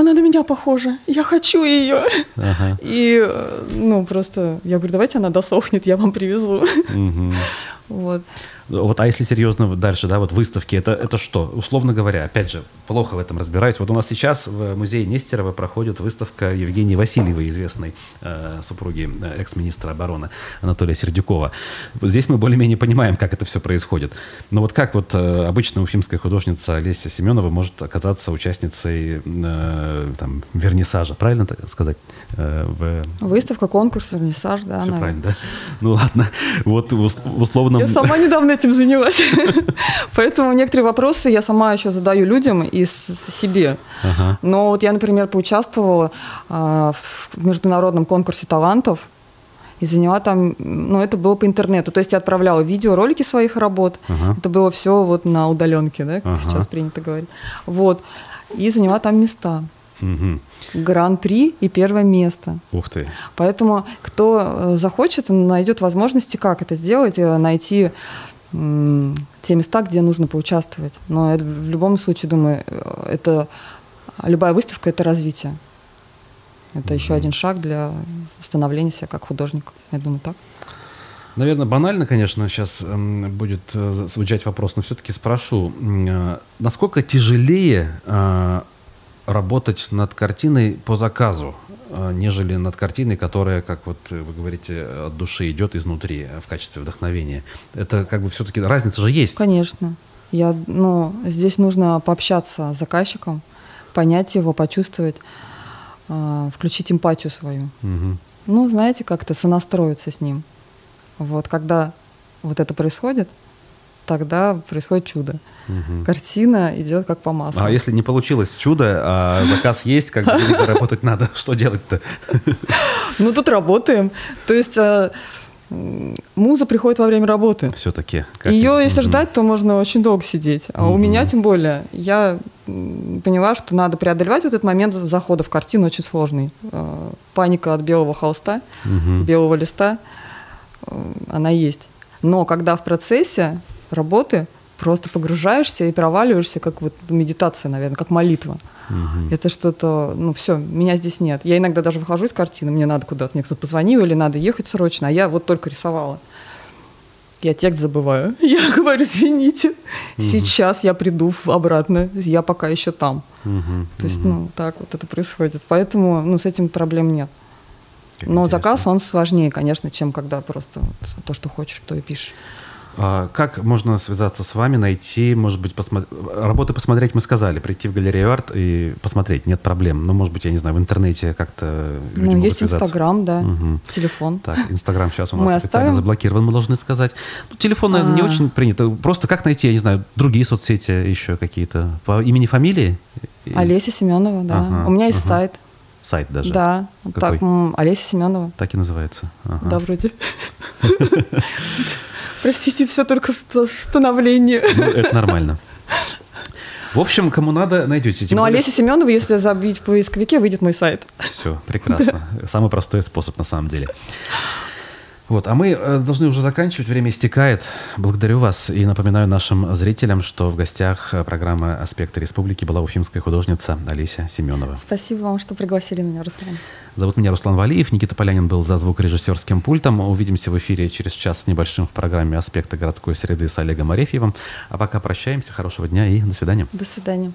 она на меня похожа, я хочу ее. Ага. И, ну, просто я говорю, давайте она досохнет, я вам привезу. Угу. Вот. Вот, а если серьезно дальше, да, вот выставки, это, это что? Условно говоря, опять же, плохо в этом разбираюсь. Вот у нас сейчас в музее Нестерова проходит выставка Евгении Васильевой, известной э, супруги э, экс-министра обороны Анатолия Сердюкова. Здесь мы более-менее понимаем, как это все происходит. Но вот как вот э, обычная уфимская художница Олеся Семенова может оказаться участницей э, там, вернисажа, правильно так сказать? Э, в... Выставка, конкурс, вернисаж, да. Все наверное. правильно, да? Ну ладно. Вот в условном... Я сама недавно этим занялась. Поэтому некоторые вопросы я сама еще задаю людям и себе. Ага. Но вот я, например, поучаствовала а, в международном конкурсе талантов и заняла там, ну, это было по интернету. То есть я отправляла видеоролики своих работ. Ага. Это было все вот на удаленке, да, как ага. сейчас принято говорить. Вот. И заняла там места. Угу. Гран-при и первое место. Ух ты. Поэтому кто э, захочет, найдет возможности, как это сделать, э, найти те места, где нужно поучаствовать. Но это, в любом случае, думаю, это любая выставка это развитие. Это mm-hmm. еще один шаг для становления себя как художника. Я думаю, так. Наверное, банально, конечно, сейчас эм, будет э, звучать вопрос, но все-таки спрошу, э, насколько тяжелее э, работать над картиной по заказу? Э, нежели над картиной, которая, как вот вы говорите, от души идет изнутри в качестве вдохновения. Это как бы все-таки разница же есть. Конечно. Я, ну, здесь нужно пообщаться с заказчиком, понять его, почувствовать, э, включить эмпатию свою. Угу. Ну, знаете, как-то сонастроиться с ним. Вот, когда вот это происходит, тогда происходит чудо. Угу. Картина идет как по маслу. А если не получилось чудо, а заказ есть, как бы заработать надо, что делать-то? Ну, тут работаем. То есть а, муза приходит во время работы. Все-таки. Ее, если ждать, то можно очень долго сидеть. А у меня, тем более, я поняла, что надо преодолевать вот этот момент захода в картину очень сложный. А, паника от белого холста, белого листа, она есть. Но когда в процессе работы просто погружаешься и проваливаешься, как вот медитация, наверное, как молитва. Угу. Это что-то, ну все, меня здесь нет. Я иногда даже выхожу из картины, мне надо куда-то, мне кто-то позвонил или надо ехать срочно, а я вот только рисовала. Я текст забываю. Я говорю, извините, угу. сейчас я приду обратно, я пока еще там. Угу. То есть, ну, так вот это происходит. Поэтому, ну, с этим проблем нет. Как Но интересно. заказ, он сложнее, конечно, чем когда просто вот то, что хочешь, то и пишешь. А как можно связаться с вами, найти, может быть, посмотри... работы посмотреть мы сказали, прийти в галерею арт и посмотреть, нет проблем. Но, может быть, я не знаю, в интернете как-то Ну, есть Инстаграм, да, угу. телефон. Так, Инстаграм сейчас у нас мы официально оставим? заблокирован, мы должны сказать. Ну, телефон, наверное, не а. очень принято. Просто как найти, я не знаю, другие соцсети еще какие-то? По имени, фамилии? Олеся Семенова, да. Ага, у меня есть ага. сайт. Сайт даже? Да. Какой? Так, Олеся Семенова. Так и называется? Ага. Да, вроде. Простите, все только в становлении. Ну, это нормально. В общем, кому надо, найдете. Тем ну, более... Олеся Семенова, если забить в поисковике, выйдет мой сайт. Все, прекрасно. Самый простой способ, на самом деле. Вот, а мы э, должны уже заканчивать, время истекает. Благодарю вас и напоминаю нашим зрителям, что в гостях э, программы «Аспекты республики» была уфимская художница Алися Семенова. Спасибо вам, что пригласили меня, Руслан. Зовут меня Руслан Валиев, Никита Полянин был за звукорежиссерским пультом. Увидимся в эфире через час с небольшим в программе «Аспекты городской среды» с Олегом Арефьевым. А пока прощаемся, хорошего дня и до свидания. До свидания.